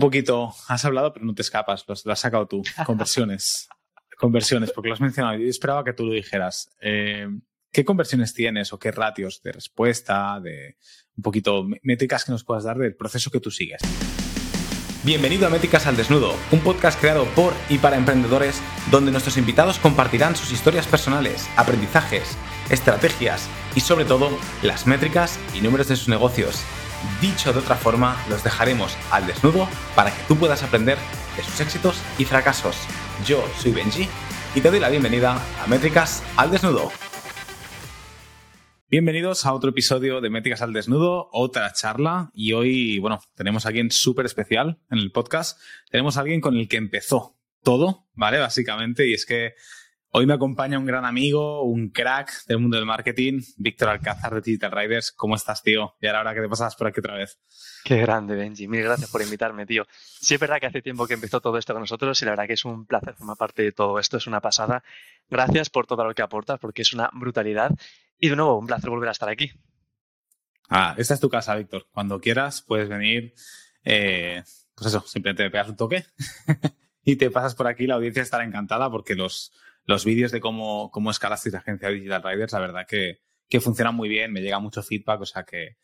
un poquito, has hablado, pero no te escapas, lo, has sacado tú. Conversiones. conversiones, porque lo has mencionado. Yo esperaba que tú lo dijeras. Eh, ¿Qué conversiones tienes o qué ratios de respuesta, de un poquito métricas que nos puedas dar del proceso que tú sigues? Bienvenido a Métricas al Desnudo, un podcast creado por y para emprendedores donde nuestros invitados compartirán sus historias personales, aprendizajes, estrategias y sobre todo las métricas y números de sus negocios Dicho de otra forma, los dejaremos al desnudo para que tú puedas aprender de sus éxitos y fracasos. Yo soy Benji y te doy la bienvenida a Métricas al Desnudo. Bienvenidos a otro episodio de Métricas al Desnudo, otra charla. Y hoy, bueno, tenemos a alguien súper especial en el podcast. Tenemos a alguien con el que empezó todo, ¿vale? Básicamente, y es que Hoy me acompaña un gran amigo, un crack del mundo del marketing, Víctor Alcázar de Digital Riders. ¿Cómo estás, tío? Y ahora que te pasas por aquí otra vez. Qué grande, Benji. Mil gracias por invitarme, tío. Sí, es verdad que hace tiempo que empezó todo esto con nosotros y la verdad que es un placer formar parte de todo esto. Es una pasada. Gracias por todo lo que aportas porque es una brutalidad. Y de nuevo, un placer volver a estar aquí. Ah, esta es tu casa, Víctor. Cuando quieras puedes venir. Eh, pues eso, simplemente te pegas un toque y te pasas por aquí. La audiencia estará encantada porque los los vídeos de cómo, cómo escalaste la agencia Digital Riders, la verdad que, que funcionan muy bien, me llega mucho feedback, o sea que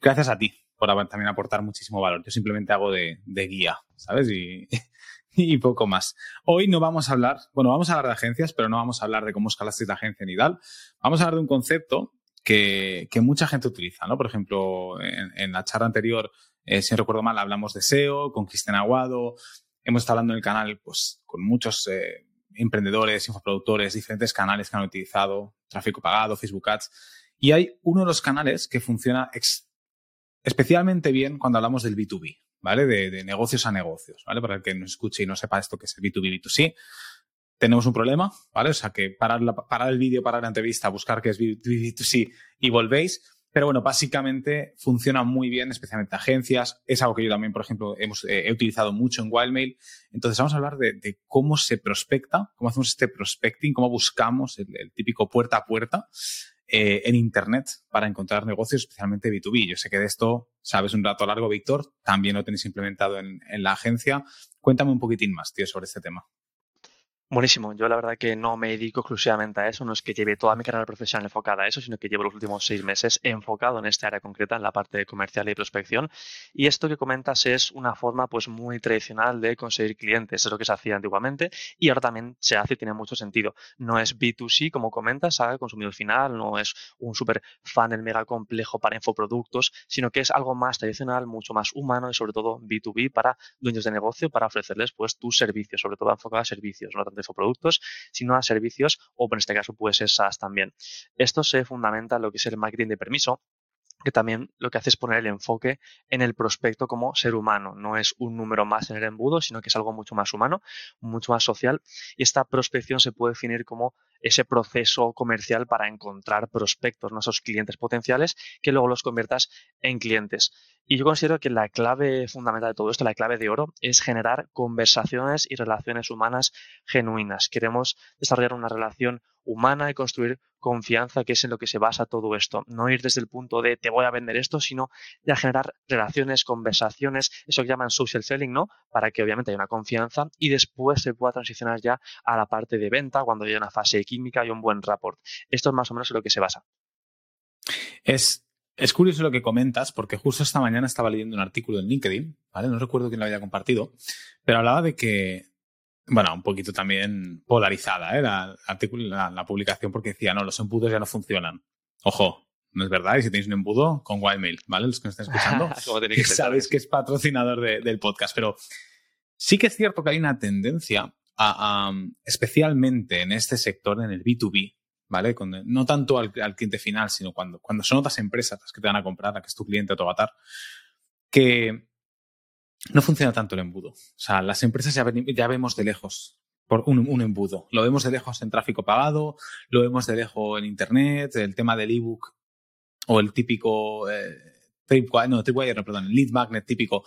gracias a ti por también aportar muchísimo valor. Yo simplemente hago de, de guía, ¿sabes? Y, y, poco más. Hoy no vamos a hablar, bueno, vamos a hablar de agencias, pero no vamos a hablar de cómo escalaste la agencia ni tal. Vamos a hablar de un concepto que, que mucha gente utiliza, ¿no? Por ejemplo, en, en la charla anterior, eh, si no recuerdo mal, hablamos de SEO con Cristian Aguado. Hemos estado hablando en el canal, pues, con muchos eh, emprendedores, infoproductores, diferentes canales que han utilizado, tráfico pagado, Facebook Ads. Y hay uno de los canales que funciona especialmente bien cuando hablamos del B2B, ¿vale? De, negocios a negocios, ¿vale? Para el que nos escuche y no sepa esto que es el B2B, B2C, tenemos un problema, ¿vale? O sea, que parar, el vídeo, parar la entrevista, buscar qué es B2B, B2C y volvéis pero bueno, básicamente funciona muy bien, especialmente agencias. Es algo que yo también, por ejemplo, hemos, eh, he utilizado mucho en Wildmail. Entonces vamos a hablar de, cómo se prospecta, cómo hacemos este prospecting, cómo buscamos el, típico puerta a puerta eh, en Internet para encontrar negocios, especialmente B2B. Yo sé que de esto sabes un rato largo, Víctor. También lo tenéis implementado en, en la agencia. Cuéntame un poquitín más, tío, sobre este tema. Buenísimo. Yo la verdad que no me dedico exclusivamente a eso, no es que lleve toda mi carrera profesional enfocada a eso, sino que llevo los últimos seis meses enfocado en esta área concreta, en la parte comercial y prospección. Y esto que comentas es una forma pues muy tradicional de conseguir clientes, es lo que se hacía antiguamente y ahora también se hace y tiene mucho sentido. No es B2C como comentas, al consumidor final, no es un super funnel mega complejo para infoproductos, sino que es algo más tradicional, mucho más humano y sobre todo B2B para dueños de negocio para ofrecerles pues tus servicios, sobre todo enfocado a servicios, no tanto productos, sino a servicios o en este caso puede ser SaaS también. Esto se fundamenta en lo que es el marketing de permiso, que también lo que hace es poner el enfoque en el prospecto como ser humano. No es un número más en el embudo, sino que es algo mucho más humano, mucho más social. Y esta prospección se puede definir como ese proceso comercial para encontrar prospectos, ¿no? esos clientes potenciales, que luego los conviertas en clientes. Y yo considero que la clave fundamental de todo esto, la clave de oro, es generar conversaciones y relaciones humanas genuinas. Queremos desarrollar una relación humana y construir confianza, que es en lo que se basa todo esto. No ir desde el punto de te voy a vender esto, sino ya generar relaciones, conversaciones, eso que llaman social selling, ¿no? Para que obviamente haya una confianza y después se pueda transicionar ya a la parte de venta cuando haya una fase química y un buen rapport. Esto es más o menos en lo que se basa. Es es curioso lo que comentas, porque justo esta mañana estaba leyendo un artículo en LinkedIn, ¿vale? No recuerdo quién lo había compartido, pero hablaba de que, bueno, un poquito también polarizada, ¿eh? La, la, publicación, porque decía, no, los embudos ya no funcionan. Ojo, no es verdad, y si tenéis un embudo, con Wildmail, ¿vale? Los que nos están escuchando, que sabéis que es patrocinador del podcast, pero sí que es cierto que hay una tendencia a, especialmente en este sector, en el B2B, ¿vale? no tanto al, cliente final, sino cuando, cuando son otras empresas las que te van a comprar, la que es tu cliente o tu avatar, que no funciona tanto el embudo. O sea, las empresas ya, ya vemos de lejos por un, embudo. Lo vemos de lejos en tráfico pagado, lo vemos de lejos en Internet, el tema del ebook o el típico eh, no, tripwire, perdón, el lead magnet típico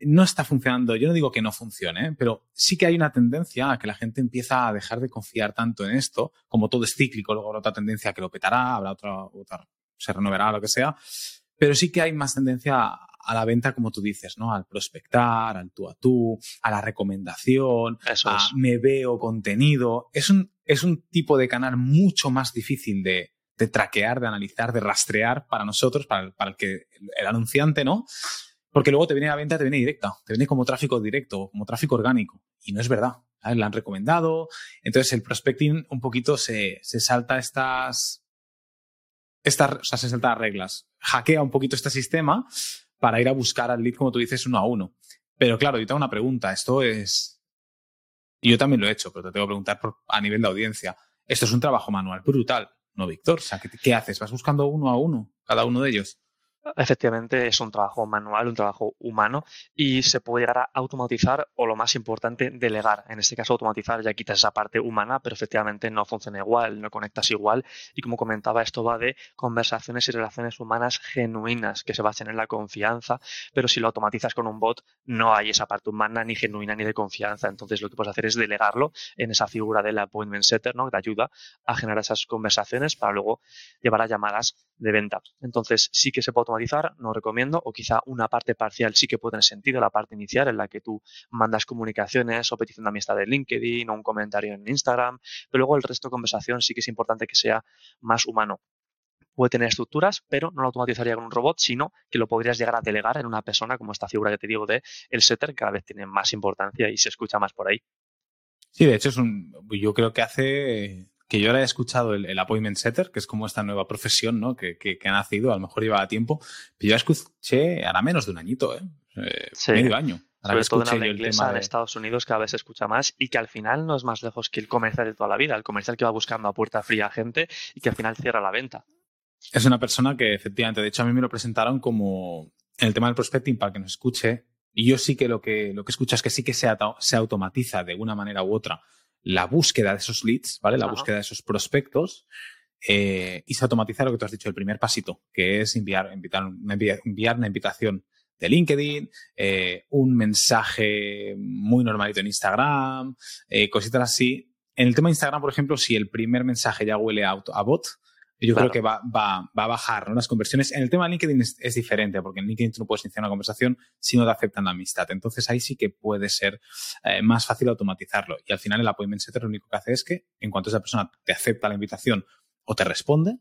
no está funcionando. Yo no digo que no funcione, pero sí que hay una tendencia a que la gente empieza a dejar de confiar tanto en esto, como todo es cíclico, luego habrá otra tendencia que lo petará, habrá otra, otra se renovará, lo que sea. Pero sí que hay más tendencia a, la venta, como tú dices, ¿no? Al prospectar, al tú a tú, a la recomendación, Eso a es. me veo contenido. Es un, es un tipo de canal mucho más difícil de, de traquear, de analizar, de rastrear para nosotros, para el, para el que el anunciante, ¿no? Porque luego te viene la venta, te viene directa, te viene como tráfico directo, como tráfico orgánico. Y no es verdad. La han recomendado. Entonces el prospecting un poquito se, se salta estas, estas, o sea, se salta las reglas. Hackea un poquito este sistema para ir a buscar al lead, como tú dices, uno a uno. Pero claro, yo tengo una pregunta. Esto es. Yo también lo he hecho, pero te tengo que preguntar a nivel de audiencia. Esto es un trabajo manual brutal, ¿no, Víctor? O sea, ¿qué, ¿qué haces? ¿Vas buscando uno a uno, cada uno de ellos? Efectivamente, es un trabajo manual, un trabajo humano y se puede llegar a automatizar o lo más importante, delegar. En este caso, automatizar ya quitas esa parte humana, pero efectivamente no funciona igual, no conectas igual. Y como comentaba, esto va de conversaciones y relaciones humanas genuinas que se basen en la confianza, pero si lo automatizas con un bot, no hay esa parte humana ni genuina ni de confianza. Entonces, lo que puedes hacer es delegarlo en esa figura del appointment setter, que te ayuda a generar esas conversaciones para luego llevar a llamadas de venta. Entonces, sí que se puede automatizar, no recomiendo, o quizá una parte parcial sí que puede tener sentido, la parte inicial en la que tú mandas comunicaciones o petición de amistad de LinkedIn o un comentario en Instagram, pero luego el resto de conversación sí que es importante que sea más humano. Puede tener estructuras, pero no lo automatizaría con un robot, sino que lo podrías llegar a delegar en una persona como esta figura que te digo de el setter, que cada vez tiene más importancia y se escucha más por ahí. Sí, de hecho, es un, yo creo que hace que yo ahora he escuchado el, el, appointment setter, que es como esta nueva profesión ¿no? que, que, que, ha nacido, a lo mejor lleva tiempo, pero yo la escuché ahora menos de un añito, ¿eh? eh sí. medio año. Ahora Sobre todo en habla inglesa de... en Estados Unidos cada vez se escucha más y que al final no es más lejos que el comercial de toda la vida, el comercial que va buscando a puerta fría a gente y que al final cierra la venta. Es una persona que efectivamente, de hecho a mí me lo presentaron como en el tema del prospecting para que nos escuche y yo sí que lo que, lo que escucho es que sí que se, se automatiza de una manera u otra la búsqueda de esos leads, ¿vale? La Ajá. búsqueda de esos prospectos eh, y se automatiza lo que tú has dicho, el primer pasito, que es enviar, invitar, enviar una invitación de LinkedIn, eh, un mensaje muy normalito en Instagram, eh, cositas así. En el tema de Instagram, por ejemplo, si el primer mensaje ya huele a, a bot, yo claro. creo que va, va, va, a bajar ¿no? las conversiones. En el tema de LinkedIn es, es, diferente, porque en LinkedIn tú no puedes iniciar una conversación si no te aceptan la amistad. Entonces ahí sí que puede ser eh, más fácil automatizarlo. Y al final el appointment setter lo único que hace es que en cuanto esa persona te acepta la invitación o te responde,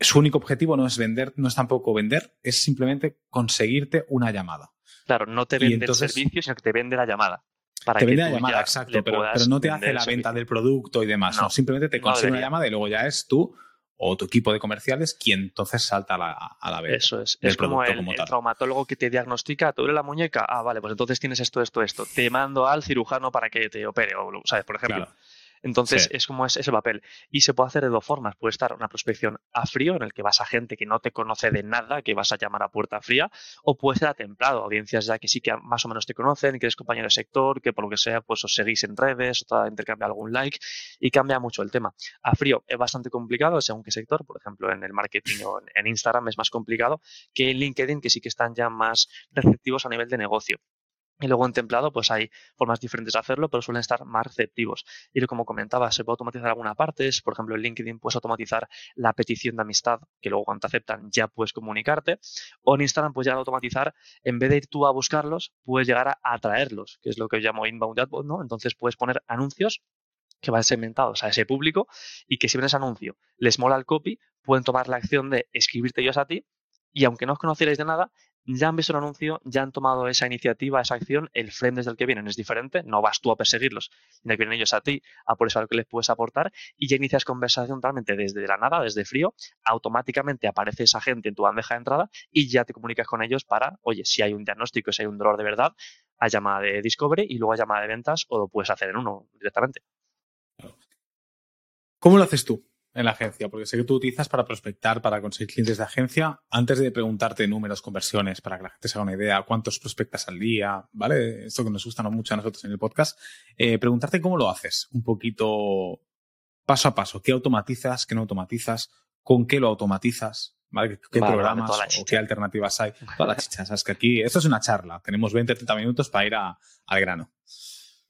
su único objetivo no es vender, no es tampoco vender, es simplemente conseguirte una llamada. Claro, no te vende entonces, el servicio, sino que te vende la llamada. Para te vende la llamada, exacto, pero, pero, no te hace la venta del producto y demás. No, no simplemente te consigue no una llamada y luego ya es tú o tu equipo de comerciales quien entonces salta a la, a la venta. Eso es. Es como el, como el, traumatólogo que te diagnostica, ¿te duele la muñeca? Ah, vale, pues entonces tienes esto, esto, esto. Te mando al cirujano para que te opere, o, ¿sabes? Por ejemplo. Claro. Entonces sí. es como es ese papel. Y se puede hacer de dos formas. Puede estar una prospección a frío, en el que vas a gente que no te conoce de nada, que vas a llamar a puerta fría, o puede ser a templado, audiencias ya que sí que más o menos te conocen, que eres compañero de sector, que por lo que sea, pues os seguís en redes, o intercambia algún like, y cambia mucho el tema. A frío es bastante complicado según qué sector, por ejemplo, en el marketing o en Instagram es más complicado que en LinkedIn, que sí que están ya más receptivos a nivel de negocio. Y luego en templado, pues hay formas diferentes de hacerlo, pero suelen estar más receptivos. Y como comentaba, se puede automatizar alguna parte. Por ejemplo, en LinkedIn puedes automatizar la petición de amistad, que luego cuando te aceptan ya puedes comunicarte. O en Instagram puedes llegar a automatizar, en vez de ir tú a buscarlos, puedes llegar a atraerlos, que es lo que yo llamo inbound adbot, ¿no? Entonces puedes poner anuncios que van segmentados a ese público y que si ven ese anuncio les mola el copy, pueden tomar la acción de escribirte ellos a ti y aunque no os conocierais de nada, ya han visto el anuncio, ya han tomado esa iniciativa, esa acción, el frame desde el que vienen es diferente, no vas tú a perseguirlos, sino vienen ellos a ti a por eso a lo que les puedes aportar y ya inicias conversación realmente desde la nada, desde frío, automáticamente aparece esa gente en tu bandeja de entrada y ya te comunicas con ellos para, oye, si hay un diagnóstico, si hay un dolor de verdad, a llamada de discovery y luego a llamada de ventas o lo puedes hacer en uno directamente. ¿Cómo lo haces tú? En la agencia? Porque sé que tú utilizas para prospectar, para conseguir clientes de agencia. Antes de preguntarte números, conversiones, para que la gente se haga una idea, cuántos prospectas al día, ¿vale? Esto que nos gusta mucho a nosotros en el podcast. Eh, preguntarte cómo lo haces, un poquito paso a paso. ¿Qué automatizas? ¿Qué no automatizas? ¿Con qué lo automatizas? ¿Vale? ¿Qué vale, programas vale, o qué alternativas hay? Todas las chichas. Es que aquí, esto es una charla. Tenemos 20, 30 minutos para ir a, al grano.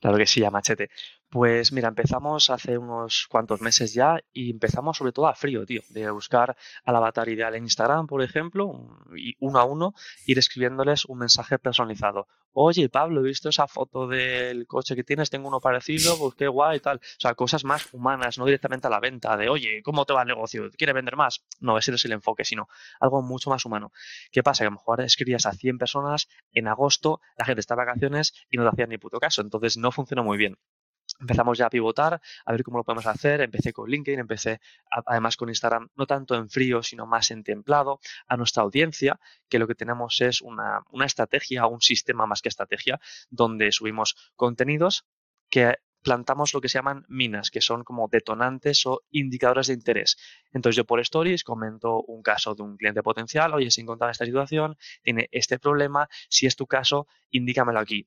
Claro que sí, a machete. Pues mira, empezamos hace unos cuantos meses ya y empezamos sobre todo a frío, tío, de buscar al avatar ideal en Instagram, por ejemplo, y uno a uno ir escribiéndoles un mensaje personalizado. Oye, Pablo, he visto esa foto del coche que tienes, tengo uno parecido, pues qué guay y tal. O sea, cosas más humanas, no directamente a la venta, de oye, ¿cómo te va el negocio? ¿Quieres vender más? No, ese no es el enfoque, sino algo mucho más humano. ¿Qué pasa? Que a lo mejor escribías a 100 personas en agosto, la gente está de vacaciones y no te hacían ni puto caso, entonces no funcionó muy bien empezamos ya a pivotar, a ver cómo lo podemos hacer. Empecé con LinkedIn, empecé además con Instagram, no tanto en frío, sino más en templado, a nuestra audiencia, que lo que tenemos es una, una estrategia, un sistema más que estrategia, donde subimos contenidos que plantamos lo que se llaman minas, que son como detonantes o indicadores de interés. Entonces yo por stories comento un caso de un cliente potencial, oye, se encontraba esta situación, tiene este problema, si es tu caso, indícamelo aquí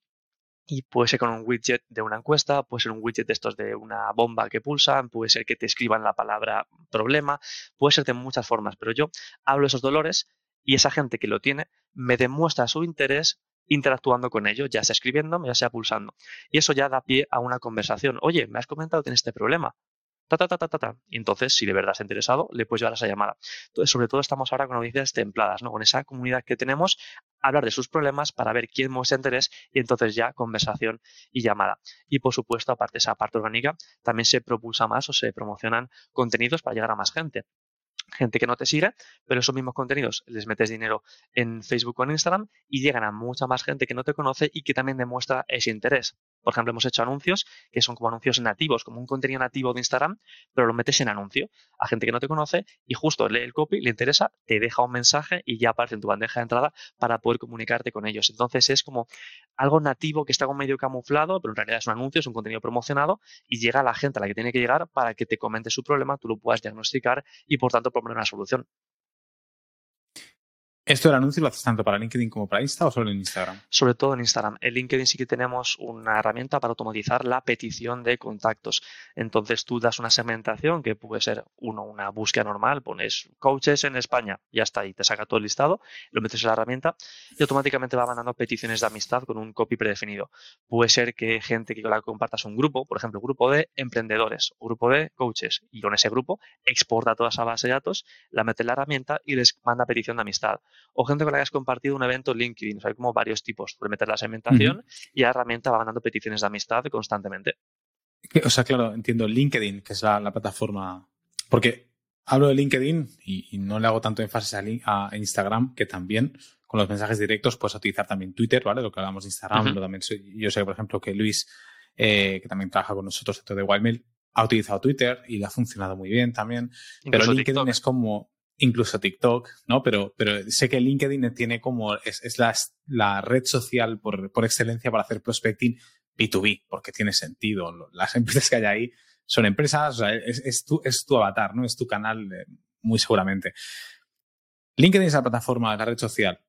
y puede ser con un widget de una encuesta, puede ser un widget de estos de una bomba que pulsan, puede ser que te escriban la palabra problema, puede ser de muchas formas, pero yo hablo de esos dolores y esa gente que lo tiene me demuestra su interés interactuando con ello, ya sea escribiendo, ya sea pulsando. Y eso ya da pie a una conversación. Oye, me has comentado que tienes este problema. Ta, ta, ta, ta, ta, Y entonces, si de verdad has interesado, le puedes llevar esa llamada. Entonces, sobre todo estamos ahora con audiencias templadas, ¿no? Con esa comunidad que tenemos, hablar de sus problemas para ver quién muestra interés y entonces ya conversación y llamada. Y por supuesto, aparte de esa parte orgánica, también se propulsa más o se promocionan contenidos para llegar a más gente gente que no te sigue, pero esos mismos contenidos les metes dinero en Facebook o en Instagram y llegan a mucha más gente que no te conoce y que también demuestra ese interés. Por ejemplo, hemos hecho anuncios que son como anuncios nativos, como un contenido nativo de Instagram, pero lo metes en anuncio a gente que no te conoce y justo lee el copy, le interesa, te deja un mensaje y ya aparece en tu bandeja de entrada para poder comunicarte con ellos. Entonces es como algo nativo que está como medio camuflado, pero en realidad es un anuncio, es un contenido promocionado y llega a la gente a la que tiene que llegar para que te comente su problema, tú lo puedas diagnosticar y por tanto una solución. ¿Esto del anuncio lo haces tanto para LinkedIn como para Insta o solo en Instagram? Sobre todo en Instagram. En LinkedIn sí que tenemos una herramienta para automatizar la petición de contactos. Entonces tú das una segmentación que puede ser uno, una búsqueda normal, pones coaches en España, ya está ahí, te saca todo el listado, lo metes en la herramienta y automáticamente va mandando peticiones de amistad con un copy predefinido. Puede ser que gente que la compartas un grupo, por ejemplo, grupo de emprendedores grupo de coaches, y con ese grupo exporta toda esa base de datos, la mete en la herramienta y les manda petición de amistad o gente con la que has compartido un evento en LinkedIn. hay como varios tipos. Puedes meter la segmentación y la herramienta va ganando peticiones de amistad constantemente. O sea, claro, entiendo LinkedIn, que es la, plataforma. Porque hablo de LinkedIn y, no le hago tanto énfasis a, Instagram, que también con los mensajes directos puedes utilizar también Twitter, ¿vale? Lo que hablamos de Instagram. también yo sé, por ejemplo, que Luis, eh, que también trabaja con nosotros dentro de Wildmail, ha utilizado Twitter y le ha funcionado muy bien también. pero LinkedIn es como incluso TikTok, ¿no? Pero, pero sé que LinkedIn tiene como, es, es la, la, red social por, por, excelencia para hacer prospecting B2B, porque tiene sentido. Las empresas que hay ahí son empresas, o sea, es, es, tu, es tu avatar, ¿no? Es tu canal, eh, muy seguramente. LinkedIn es la plataforma, la red social.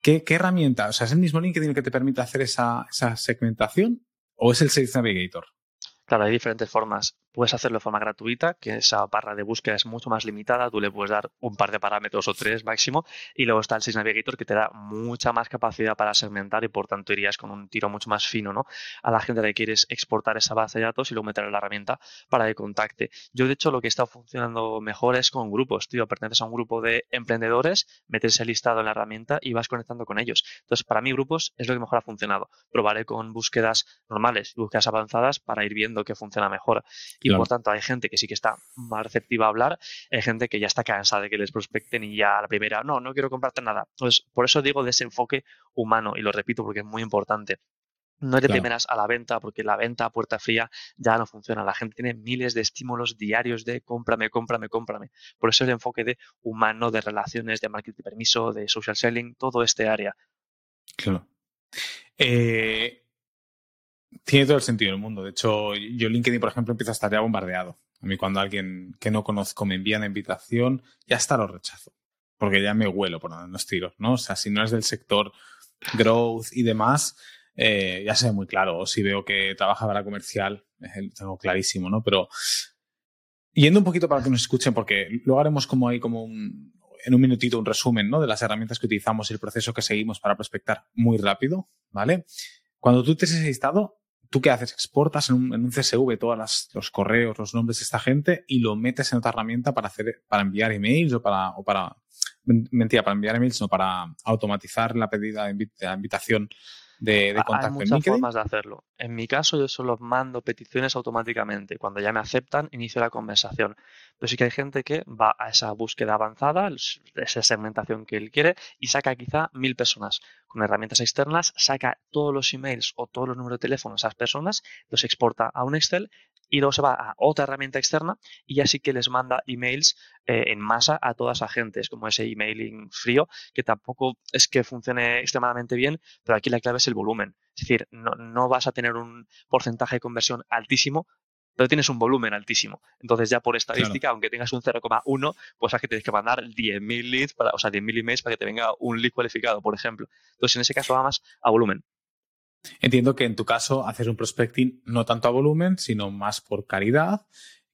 ¿Qué, ¿Qué, herramienta? O sea, ¿es el mismo LinkedIn el que te permite hacer esa, esa segmentación o es el Sales Navigator? Claro, hay diferentes formas. Puedes hacerlo de forma gratuita, que esa barra de búsqueda es mucho más limitada. Tú le puedes dar un par de parámetros o tres máximo. Y luego está el Sales Navigator, que te da mucha más capacidad para segmentar y por tanto irías con un tiro mucho más fino ¿no? a la gente que quieres exportar esa base de datos y luego meter en la herramienta para que contacte. Yo, de hecho, lo que está funcionando mejor es con grupos. Tío, perteneces a un grupo de emprendedores, metes el listado en la herramienta y vas conectando con ellos. Entonces, para mí, grupos es lo que mejor ha funcionado. Probaré con búsquedas normales, búsquedas avanzadas para ir viendo qué funciona mejor. Y por tanto, hay gente que sí que está más receptiva a hablar, hay gente que ya está cansada de que les prospecten y ya a la primera, no, no quiero comprarte nada. Entonces, por eso digo de ese enfoque humano, y lo repito porque es muy importante. No es de primeras a la venta, porque la venta a puerta fría ya no funciona. La gente tiene miles de estímulos diarios de cómprame, cómprame, cómprame. Por eso el enfoque de humano, de relaciones, de marketing de permiso, de social selling, todo este área. Claro. Eh, tiene todo el sentido del mundo. De hecho, yo LinkedIn, por ejemplo, empieza a estar ya bombardeado. A mí cuando alguien que no conozco me envía una invitación, ya está lo rechazo. Porque ya me huelo por donde los tiros, ¿no? O sea, si no es del sector growth y demás, eh, ya se ve muy claro. O si veo que trabaja para comercial, tengo clarísimo, ¿no? Pero yendo un poquito para que nos escuchen, porque luego haremos como ahí como un, en un minutito un resumen, ¿no? De las herramientas que utilizamos y el proceso que seguimos para prospectar muy rápido, ¿vale? Cuando tú te has listado, ¿tú qué haces? Exportas en un, CSV todos los correos, los nombres de esta gente y lo metes en otra herramienta para hacer, para enviar emails o para, o para, mentira, para enviar emails, no, para automatizar la pedida de invitación de, de contacto Hay muchas formas de hacerlo. En mi caso, yo solo mando peticiones automáticamente. Cuando ya me aceptan, inicio la conversación. Pero sí que hay gente que va a esa búsqueda avanzada, esa segmentación que él quiere, y saca quizá mil personas. Con herramientas externas, saca todos los emails o todos los números de teléfono de esas personas, los exporta a un Excel y luego se va a otra herramienta externa y así que les manda emails eh, en masa a todas las agentes, como ese emailing frío, que tampoco es que funcione extremadamente bien, pero aquí la clave es el volumen. Es decir, no, vas a tener un porcentaje de conversión altísimo, pero tienes un volumen altísimo. Entonces, ya por estadística, aunque tengas un 0,1, pues es que tienes que mandar 10.000 leads, para, o sea, 10.000 emails para que te venga un lead cualificado, por ejemplo. Entonces, en ese caso va más a volumen. Entiendo que en tu caso haces un prospecting no tanto a volumen, sino más por calidad,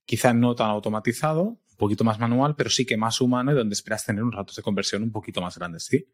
quizá no tan automatizado, un poquito más manual, pero sí que más humano y donde esperas tener unos ratos de conversión un poquito más grandes, ¿sí?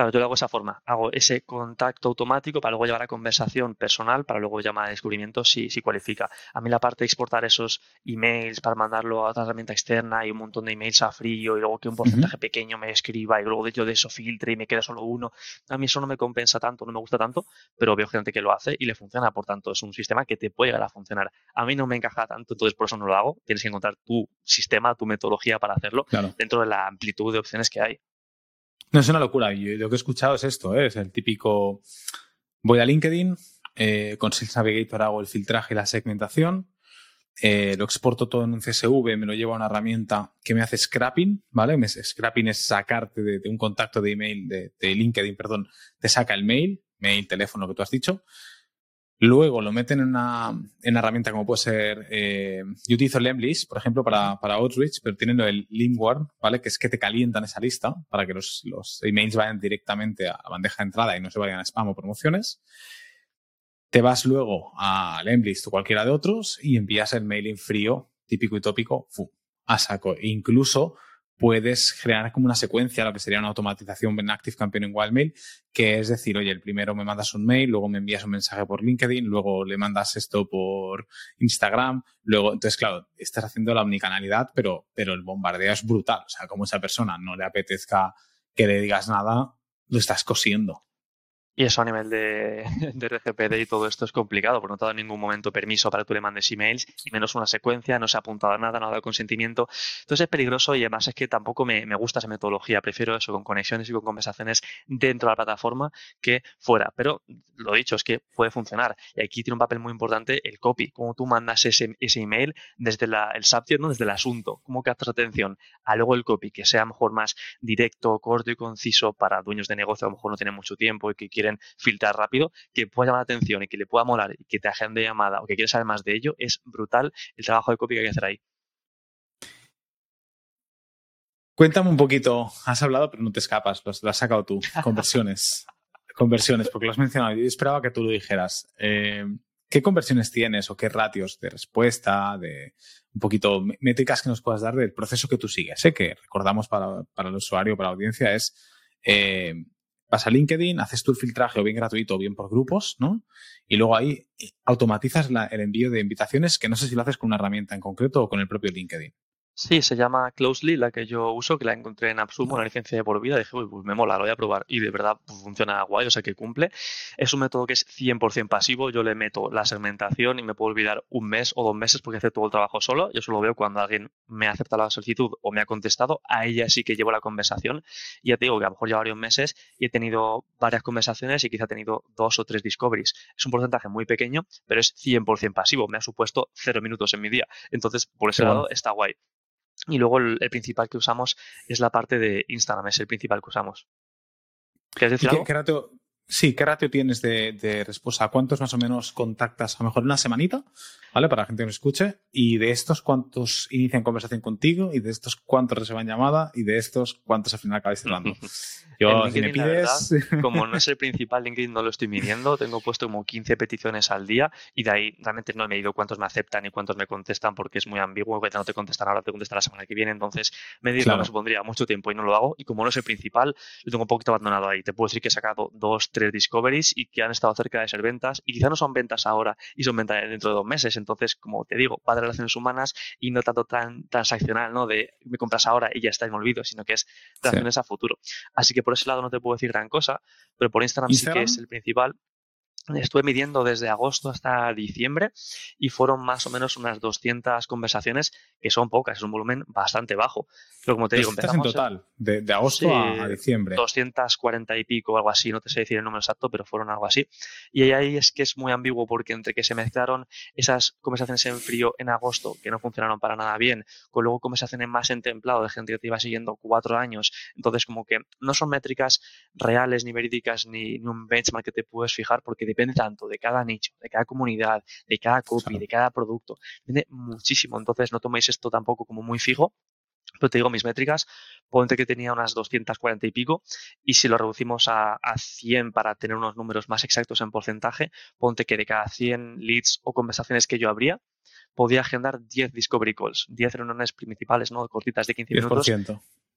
Claro, yo lo hago de esa forma. Hago ese contacto automático para luego llevar a conversación personal, para luego llamar a descubrimiento si, si cualifica. A mí la parte de exportar esos emails para mandarlo a otra herramienta externa y un montón de emails a frío y luego que un porcentaje pequeño me escriba y luego yo de eso filtre y me quede solo uno. A mí eso no me compensa tanto, no me gusta tanto, pero veo gente que lo hace y le funciona. Por tanto, es un sistema que te puede llegar a funcionar. A mí no me encaja tanto, entonces por eso no lo hago. Tienes que encontrar tu sistema, tu metodología para hacerlo dentro de la amplitud de opciones que hay. No, es una locura. Lo que he escuchado es esto, ¿eh? es el típico, voy a LinkedIn, eh, con Sales Navigator hago el filtraje y la segmentación, eh, lo exporto todo en un CSV, me lo llevo a una herramienta que me hace scrapping, ¿vale? scrapping es sacarte de, un contacto de email, de, LinkedIn, perdón, te saca el mail, mail, teléfono que tú has dicho, Luego lo meten en una, en una herramienta como puede ser, eh, yo utilizo Lemlist, por ejemplo, para, para Outreach, pero tienen el Linkwarm, ¿vale? Que es que te calientan esa lista para que los, los emails vayan directamente a la bandeja de entrada y no se vayan a spam o promociones. Te vas luego a Lemlist o cualquiera de otros y envías el mailing frío, típico y tópico, a saco. E incluso puedes crear como una secuencia, lo que sería una automatización en Active Campaign en Wildmail, que es decir, oye, el primero me mandas un mail, luego me envías un mensaje por LinkedIn, luego le mandas esto por Instagram, luego, entonces, claro, estás haciendo la omnicanalidad, pero, pero el bombardeo es brutal. O sea, como esa persona no le apetezca que le digas nada, lo estás cosiendo. Y eso a nivel de, de, RGPD y todo esto es complicado, porque no te ha dado en ningún momento permiso para que tú le mandes emails, y menos una secuencia, no se ha apuntado a nada, no ha dado consentimiento. Entonces es peligroso y además es que tampoco me, me, gusta esa metodología. Prefiero eso con conexiones y con conversaciones dentro de la plataforma que fuera. Pero lo dicho, es que puede funcionar. Y aquí tiene un papel muy importante el copy, cómo tú mandas ese, ese email desde la, el subject, ¿no? desde el asunto, cómo captas atención, a luego el copy, que sea mejor más directo, corto y conciso para dueños de negocio, a lo mejor no tienen mucho tiempo y que quieren filtrar rápido, que pueda llamar la atención y que le pueda molar y que te agende llamada o que quieras saber más de ello, es brutal el trabajo de copy que hay que hacer ahí. Cuéntame un poquito, has hablado pero no te escapas, lo, has sacado tú, conversiones. conversiones, porque lo has mencionado. Yo esperaba que tú lo dijeras. Eh, ¿Qué conversiones tienes o qué ratios de respuesta, de un poquito métricas que nos puedas dar del proceso que tú sigues? Sé que recordamos para, el usuario, para la audiencia, es eh, vas a LinkedIn, haces tu filtraje o bien gratuito o bien por grupos, ¿no? Y luego ahí automatizas el envío de invitaciones, que no sé si lo haces con una herramienta en concreto o con el propio LinkedIn. Sí, se llama Closely, la que yo uso, que la encontré en Absumo, una licencia de por vida. Dije, pues me mola, lo voy a probar. Y de verdad pues, funciona guay, o sea que cumple. Es un método que es 100% pasivo. Yo le meto la segmentación y me puedo olvidar un mes o dos meses porque hace todo el trabajo solo. Yo solo veo cuando alguien me acepta la solicitud o me ha contestado. A ella sí que llevo la conversación. Y ya te digo que a lo mejor lleva varios meses y he tenido varias conversaciones y quizá he tenido dos o tres discoveries. Es un porcentaje muy pequeño, pero es 100% pasivo. Me ha supuesto cero minutos en mi día. Entonces, por ese lado, está guay. Y luego el, principal que usamos es la parte de Instagram, es el principal que usamos. ¿Quieres decir algo? Sí, ¿qué ratio tienes de, de, respuesta? ¿Cuántos más o menos contactas? A lo mejor una semanita, ¿vale? Para la gente que nos escuche. Y de estos, ¿cuántos inician conversación contigo? Y de estos, ¿cuántos reciben llamada? Y de estos, ¿cuántos al final acabáis cerrando? Yo, si me pides... como no es el principal, LinkedIn no lo estoy midiendo. Tengo puesto como 15 peticiones al día y de ahí realmente no he medido cuántos me aceptan y cuántos me contestan porque es muy ambiguo. No te contestan ahora, te contestan la semana que viene. Entonces, medirlo me supondría mucho tiempo y no lo hago. Y como no es el principal, lo tengo un poquito abandonado ahí. Te puedo decir que he sacado dos, tres discoveries y que han estado cerca de ser ventas y quizá no son ventas ahora y son ventas dentro de dos meses. Entonces, como te digo, va de relaciones humanas y no tanto tan transaccional, ¿no? De me compras ahora y ya está me olvido, sino que es relaciones a futuro. Así que por ese lado no te puedo decir gran cosa, pero por Instagram, sí que es el principal. Estuve midiendo desde agosto hasta diciembre y fueron más o menos unas 200 conversaciones, que son pocas, es un volumen bastante bajo. Pero como te digo, empezamos. en total, de, agosto a, diciembre. 240 y pico, algo así, no te sé decir el número exacto, pero fueron algo así. Y ahí es que es muy ambiguo porque entre que se mezclaron esas conversaciones en frío en agosto, que no funcionaron para nada bien, con luego conversaciones más en templado de gente que te iba siguiendo cuatro años, entonces como que no son métricas reales ni verídicas ni, ni un benchmark que te puedes fijar porque depende tanto de cada nicho, de cada comunidad, de cada copy, de cada producto. Depende muchísimo. Entonces no toméis esto tampoco como muy fijo. Pero te digo, mis métricas, ponte que tenía unas 240 y pico, y si lo reducimos a, a 100 para tener unos números más exactos en porcentaje, ponte que de cada 100 leads o conversaciones que yo abría, podía agendar 10 discovery calls, 10 reuniones principales, ¿no? Cortitas de 15 minutos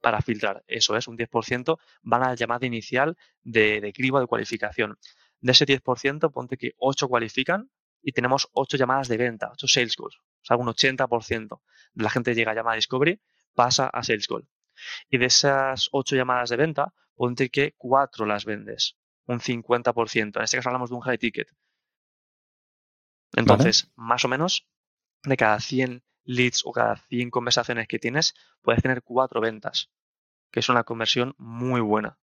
para filtrar. Eso es, un 10% van a la llamada inicial de, de criba de cualificación. De ese 10%, ponte que 8 cualifican y tenemos 8 llamadas de venta, 8 sales calls. O sea, un 80% de la gente llega a llamada Discovery, pasa a sales call. Y de esas 8 llamadas de venta, ponte que 4 las vendes, un 50%. En este caso hablamos de un high ticket. Entonces, más o menos, de cada 100 leads o cada 100 conversaciones que tienes, puedes tener 4 ventas, que es una conversión muy buena.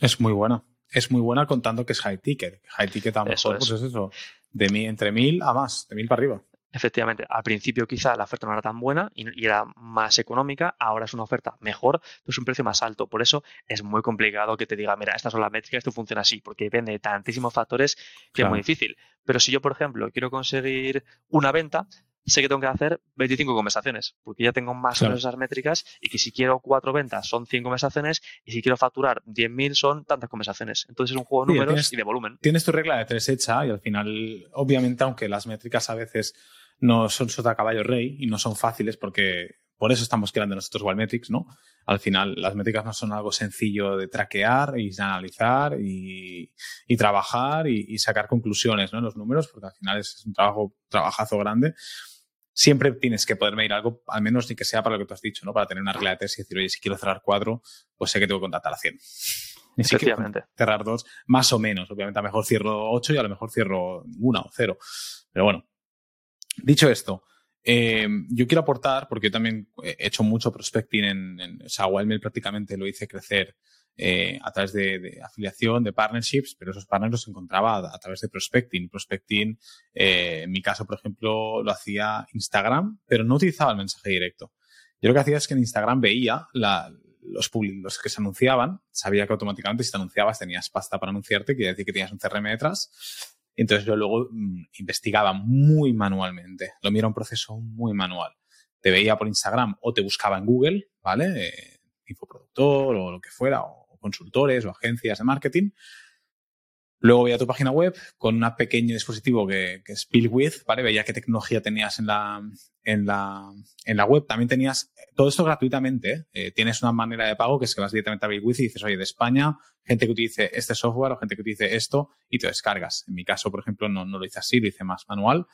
Es muy buena es muy buena contando que es high ticket. High ticket a lo mejor, pues es eso, de mí, entre mil a más, de mil para arriba. Efectivamente, al principio quizá la oferta no era tan buena y, era más económica, ahora es una oferta mejor, pero es un precio más alto. Por eso es muy complicado que te diga, mira, estas son las métricas, esto funciona así, porque depende de tantísimos factores que es muy difícil. Pero si yo, por ejemplo, quiero conseguir una venta, sé que tengo que hacer 25 conversaciones, porque ya tengo más o menos esas métricas y que si quiero cuatro ventas son 100 conversaciones y si quiero facturar 10.000 son tantas conversaciones. Entonces es un juego de números y de volumen. Tienes tu regla de tres hecha y al final, obviamente, aunque las métricas a veces no son sota caballo rey y no son fáciles porque por eso estamos creando nosotros Wallmetrics, ¿no? Al final, las métricas no son algo sencillo de traquear y analizar y, trabajar y, sacar conclusiones, ¿no? En los números, porque al final es un trabajo, trabajazo grande siempre tienes que poder medir algo, al menos ni que sea para lo que tú has dicho, ¿no? Para tener una regla de test y decir, oye, si quiero cerrar cuatro, pues sé que tengo que contratar a 100. Y si quiero cerrar dos, más o menos. Obviamente, a lo mejor cierro ocho y a lo mejor cierro una o cero. Pero bueno, dicho esto, eh, yo quiero aportar, porque yo también he hecho mucho prospecting en, en o sea, Wildmail prácticamente lo hice crecer eh, a través de, afiliación, de partnerships, pero esos partners los encontraba a, través de prospecting. Prospecting, eh, en mi caso, por ejemplo, lo hacía Instagram, pero no utilizaba el mensaje directo. Yo lo que hacía es que en Instagram veía la, los, los que se anunciaban, sabía que automáticamente si te anunciabas tenías pasta para anunciarte, quiere decir que tenías un CRM detrás. Entonces yo luego mm, investigaba muy manualmente. Lo miro un proceso muy manual. Te veía por Instagram o te buscaba en Google, ¿vale? Eh, infoproductor o lo que fuera, o consultores o agencias de marketing. Luego veía tu página web con un pequeño dispositivo que, que es with, ¿vale? Veía qué tecnología tenías en la, en la, en la web. También tenías todo esto gratuitamente. Eh, tienes una manera de pago que es que vas directamente a with y dices, oye, de España, gente que utilice este software o gente que utilice esto y te descargas. En mi caso, por ejemplo, no, no lo hice así, lo hice más manual.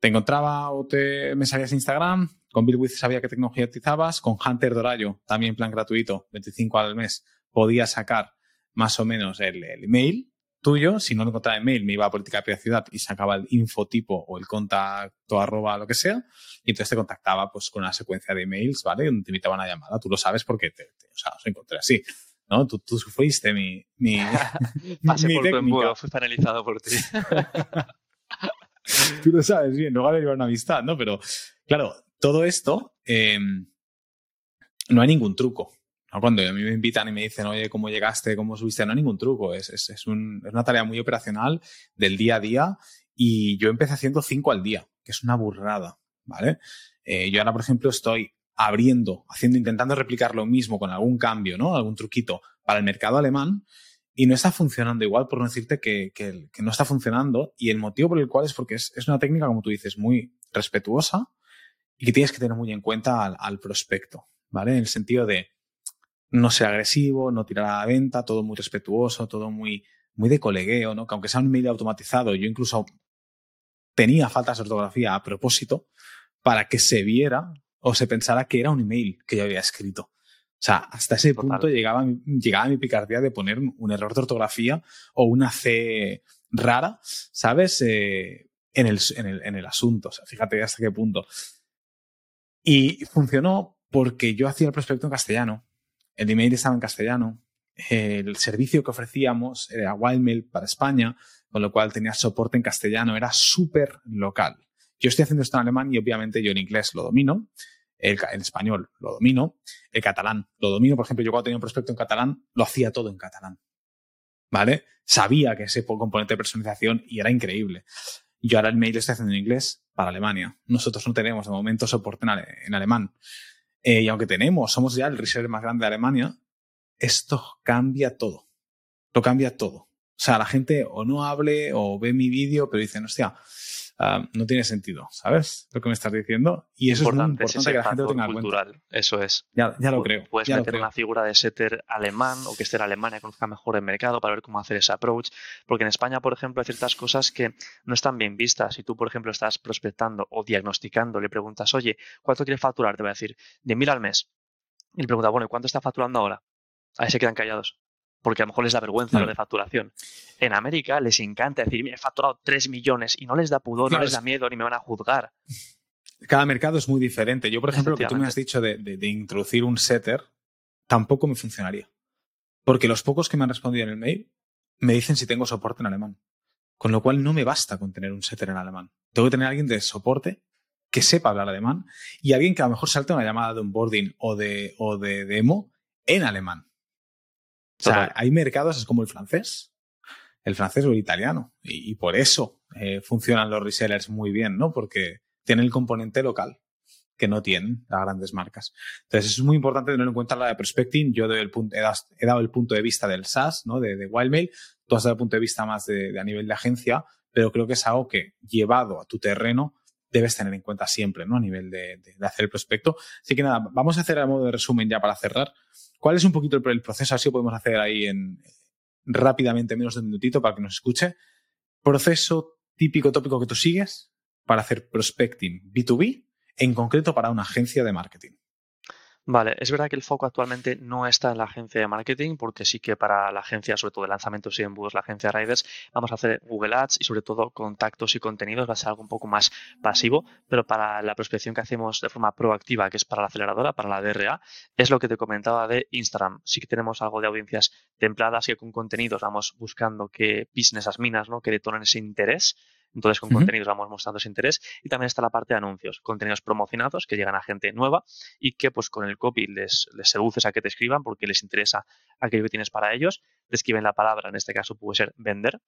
Te encontraba o te, me salías Instagram, con BillWith sabía qué tecnología utilizabas. Con Hunter Dorayo, también plan gratuito, 25 al mes, podía sacar más o menos el, email tuyo. Si no lo encontraba email, me iba a política de privacidad y sacaba el infotipo o el contacto arroba lo que sea. Y entonces te contactaba pues con una secuencia de emails, ¿vale? Donde te invitaban a llamada. Tú lo sabes porque te, o sea, os encontré así. ¿no? Tú, tú fuiste mi, mi, Pasé por tu embudo, fui penalizado por ti. tú lo sabes bien, luego derivar una amistad, ¿no? Pero, claro, todo esto, eh, no hay ningún truco. Cuando a mí me invitan y me dicen, oye, ¿cómo llegaste? ¿Cómo subiste? No hay ningún truco. Es, es, es, un, es una tarea muy operacional del día a día. Y yo empecé haciendo cinco al día, que es una burrada, ¿vale? Eh, yo ahora, por ejemplo, estoy abriendo, haciendo, intentando replicar lo mismo con algún cambio, ¿no? Algún truquito para el mercado alemán y no está funcionando igual, por no decirte que, que, no está funcionando. Y el motivo por el cual es porque es, es, una técnica, como tú dices, muy respetuosa, y que tienes que tener muy en cuenta al, prospecto, ¿vale? En el sentido de no ser agresivo, no tirar a la venta, todo muy respetuoso, todo muy muy de colegueo, ¿no? Que aunque sea un email automatizado, yo incluso tenía faltas de ortografía a propósito para que se viera o se pensara que era un email que yo había escrito. O sea, hasta ese punto llegaba, llegaba mi picardía de poner un error de ortografía o una C rara, ¿sabes? Eh, en, el, en, el, en el asunto. O sea, fíjate hasta qué punto. Y funcionó porque yo hacía el prospecto en castellano. El email estaba en castellano. El servicio que ofrecíamos era Wildmail para España, con lo cual tenía soporte en castellano. Era súper local. Yo estoy haciendo esto en alemán y obviamente yo en inglés lo domino. El, español lo domino. El catalán lo domino. Por ejemplo, yo cuando tenía un prospecto en catalán, lo hacía todo en catalán. ¿Vale? Sabía que ese componente de personalización y era increíble. Yo ahora el mail lo estoy haciendo en inglés para Alemania. Nosotros no tenemos de momento soporte en, alemán. Eh, y aunque tenemos, somos ya el reseller más grande de Alemania, esto cambia todo. Lo cambia todo. O sea, la gente o no hable o ve mi vídeo, pero dicen, hostia, Ah, no tiene sentido, ¿sabes? Lo que me estás diciendo. Y eso es muy importante que la gente lo tenga cultural. cuenta. Eso es. Ya, ya lo creo. Puedes meter una figura de setter alemán o que esté en Alemania, conozca mejor el mercado para ver cómo hacer ese approach. Porque en España, por ejemplo, hay ciertas cosas que no están bien vistas. Si tú, por ejemplo, estás prospectando o diagnosticando, le preguntas, oye, ¿cuánto quieres facturar? Te va a decir, de mil al mes. Y le pregunta, bueno, ¿y cuánto está facturando ahora? Ahí se quedan callados porque a lo mejor les da vergüenza lo de facturación. En América les encanta decir, he facturado 3 millones y no les da pudor, no les da miedo ni me van a juzgar. Cada mercado es muy diferente. Yo, por ejemplo, lo que tú me has dicho de, introducir un setter, tampoco me funcionaría. Porque los pocos que me han respondido en el mail me dicen si tengo soporte en alemán. Con lo cual no me basta con tener un setter en alemán. Tengo que tener alguien de soporte que sepa hablar alemán y alguien que a lo mejor salte una llamada de onboarding o de, o de demo en alemán. O sea, hay mercados, es como el francés, el francés o el italiano. Y, por eso eh, funcionan los resellers muy bien, ¿no? Porque tienen el componente local que no tienen las grandes marcas. Entonces, es muy importante tener en cuenta la de prospecting. Yo doy el punto, he, dado, el punto de vista del SaaS, ¿no? De, de Wildmail. Tú has dado el punto de vista más de, a nivel de agencia, pero creo que es algo que, llevado a tu terreno, debes tener en cuenta siempre, ¿no? A nivel de, de, hacer el prospecto. Así que nada, vamos a hacer a modo de resumen ya para cerrar. ¿Cuál es un poquito el, proceso? Así lo podemos hacer ahí en rápidamente, menos de un minutito para que nos escuche. Proceso típico tópico que tú sigues para hacer prospecting B2B, en concreto para una agencia de marketing. Vale, es verdad que el foco actualmente no está en la agencia de marketing, porque sí que para la agencia, sobre todo de lanzamientos y embudos, la agencia Riders, vamos a hacer Google Ads y sobre todo contactos y contenidos, va a ser algo un poco más pasivo, pero para la prospección que hacemos de forma proactiva, que es para la aceleradora, para la DRA, es lo que te comentaba de Instagram. Sí que tenemos algo de audiencias templadas y con contenidos vamos buscando que business as minas, ¿no? que detonen ese interés entonces, con contenidos vamos mostrando ese interés. Y también está la parte de anuncios, contenidos promocionados que llegan a gente nueva y que pues con el copy les, les seduces a que te escriban porque les interesa aquello que tienes para ellos. Te escriben la palabra, en este caso puede ser vender.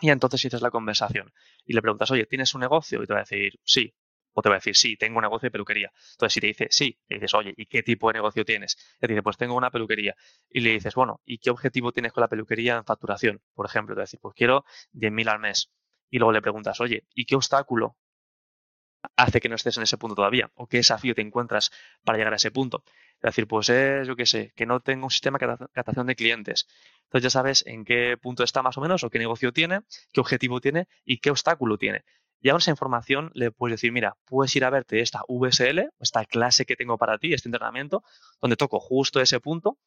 Y entonces dices la conversación y le preguntas, oye, ¿tienes un negocio? Y te va a decir, sí. O te va a decir, sí, tengo un negocio de peluquería. Entonces, si te dice, sí, le dices, oye, ¿y qué tipo de negocio tienes? Te dice, pues tengo una peluquería. Y le dices, bueno, ¿y qué objetivo tienes con la peluquería en facturación? Por ejemplo, te va a decir, pues quiero 10.000 al mes y luego le preguntas, oye, ¿y qué obstáculo hace que no estés en ese punto todavía? ¿O qué desafío te encuentras para llegar a ese punto? Es decir, pues es, yo qué sé, que no tengo un sistema de captación de clientes. Entonces ya sabes en qué punto está más o menos, o qué negocio tiene, qué objetivo tiene y qué obstáculo tiene. Y ahora esa información le puedes decir, mira, puedes ir a verte esta VSL, esta clase que tengo para ti, este entrenamiento, donde toco justo ese punto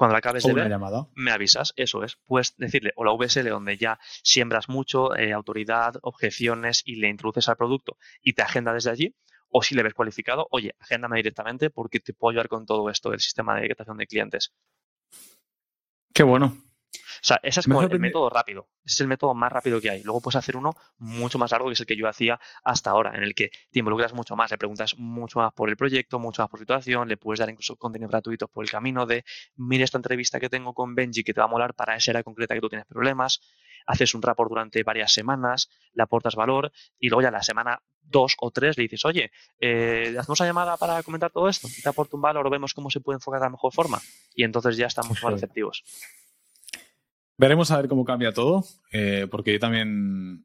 cuando la acabes de ver, me avisas, eso es. Puedes decirle o la VSL donde ya siembras mucho, eh, autoridad, objeciones y le introduces al producto y te agenda desde allí. O si le ves cualificado, oye, agéndame directamente porque te puedo ayudar con todo esto del sistema de captación de clientes. Qué bueno. O sea, ese es como el método rápido. Es el método más rápido que hay. Luego puedes hacer uno mucho más largo, que es el que yo hacía hasta ahora, en el que te involucras mucho más, le preguntas mucho más por el proyecto, mucho más por situación, le puedes dar incluso contenido gratuito por el camino de, mira esta entrevista que tengo con Benji que te va a molar para esa área concreta que tú tienes problemas. Haces un rapport durante varias semanas, le aportas valor y luego ya la semana dos o tres le dices, oye, eh, hacemos una llamada para comentar todo esto, te aporto un valor o vemos cómo se puede enfocar de la mejor forma. Y entonces ya estamos más receptivos. Veremos a ver cómo cambia todo, eh, porque yo también,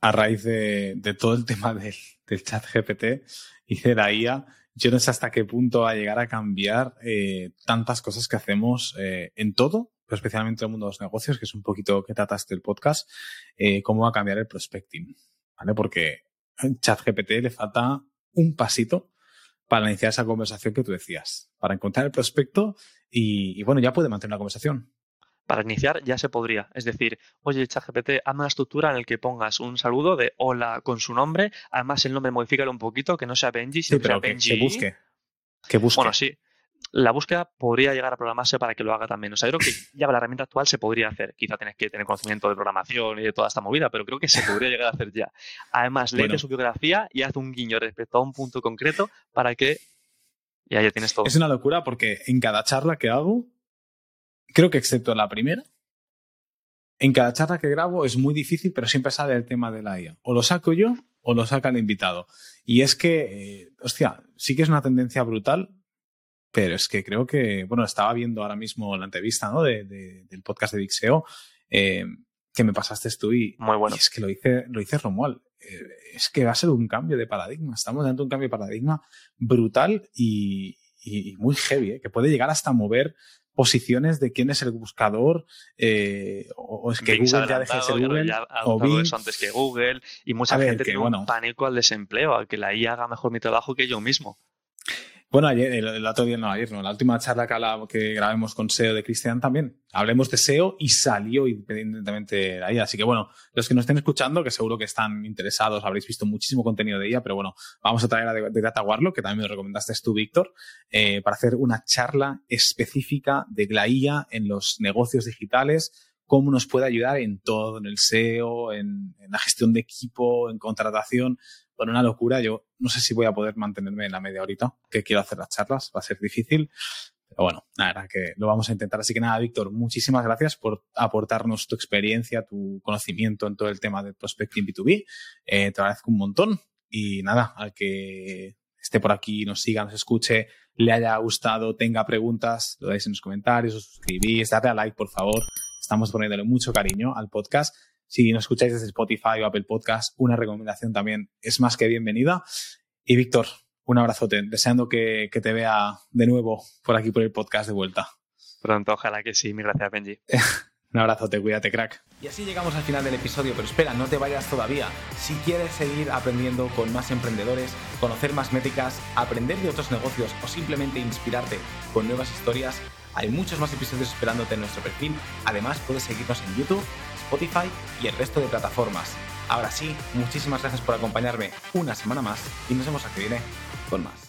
a raíz de, todo el tema del, chat GPT y de la IA, yo no sé hasta qué punto va a llegar a cambiar eh, tantas cosas que hacemos eh, en todo, pero especialmente en el mundo de los negocios, que es un poquito que trataste el podcast, eh, cómo va a cambiar el prospecting, ¿vale? Porque en ChatGPT le falta un pasito para iniciar esa conversación que tú decías, para encontrar el prospecto y, y bueno, ya puede mantener una conversación. Para iniciar ya se podría. Es decir, oye, ChatGPT, hazme una estructura en la que pongas un saludo de hola con su nombre. Además, el nombre modifícalo un poquito, que no sea Benji, sino Sí, pero que sea que Benji. se busque. Que busque. Bueno, sí. La búsqueda podría llegar a programarse para que lo haga también. O sea, yo creo que ya la herramienta actual se podría hacer. Quizá tienes que tener conocimiento de programación y de toda esta movida, pero creo que se podría llegar a hacer ya. Además, Bueno. su biografía y haz un guiño respecto a un punto concreto para que. Y ahí ya tienes todo. Es una locura porque en cada charla que hago, creo que excepto la primera, en cada charla que grabo es muy difícil, pero siempre sale el tema de la IA. O lo saco yo o lo saca el invitado. Y es que, eh, hostia, sí que es una tendencia brutal, pero es que creo que, bueno, estaba viendo ahora mismo la entrevista ¿no? de, de- del podcast de Dixeo, eh, que me pasaste tú y, Muy bueno. y es que lo dice, lo dice Romuald. Eh, es que va a ser un cambio de paradigma. Estamos dando un cambio de paradigma brutal y, y- y muy heavy, ¿eh? que puede llegar hasta mover posiciones de quién es el buscador, eh, o, o es que Bing Google ya deje de ser Google, ya ha o Bing. eso antes que Google, y mucha A ver, gente que tiene bueno. un pánico al desempleo, a que la IA haga mejor mi trabajo que yo mismo. Bueno, ayer, el, el otro día, no, ayer no, la última charla que, grabemos con SEO de Cristian también. Hablemos de SEO y salió independientemente de la IA. Así que bueno, los que nos estén escuchando, que seguro que están interesados, habréis visto muchísimo contenido de ella, pero bueno, vamos a traer a de, de Data Warlock, que también me lo recomendaste tú, Víctor, eh, para hacer una charla específica de la en los negocios digitales, cómo nos puede ayudar en todo, en el SEO, en la gestión de equipo, en contratación. Bueno, una locura. Yo no sé si voy a poder mantenerme en la media horita que quiero hacer las charlas. Va a ser difícil. Pero bueno, la que lo vamos a intentar. Así que nada, Víctor, muchísimas gracias por aportarnos tu experiencia, tu conocimiento en todo el tema de prospecting B2B. Eh, te agradezco un montón. Y nada, al que esté por aquí, nos siga, nos escuche, le haya gustado, tenga preguntas, lo dais en los comentarios, os suscribís, dadle a like, por favor. Estamos poniéndole mucho cariño al podcast. Si nos escucháis desde Spotify o Apple Podcast, una recomendación también es más que bienvenida. Y Víctor, un abrazote, deseando que, que te vea de nuevo por aquí por el podcast de vuelta. Pronto, ojalá que sí. Mil gracias, Benji. Un abrazote, cuídate, crack. Y así llegamos al final del episodio, pero espera, no te vayas todavía. Si quieres seguir aprendiendo con más emprendedores, conocer más métricas, aprender de otros negocios o simplemente inspirarte con nuevas historias, hay muchos más episodios esperándote en nuestro perfil. Además, puedes seguirnos en YouTube, Spotify y el resto de plataformas. Ahora sí, muchísimas gracias por acompañarme una semana más y nos vemos aquí viene con más.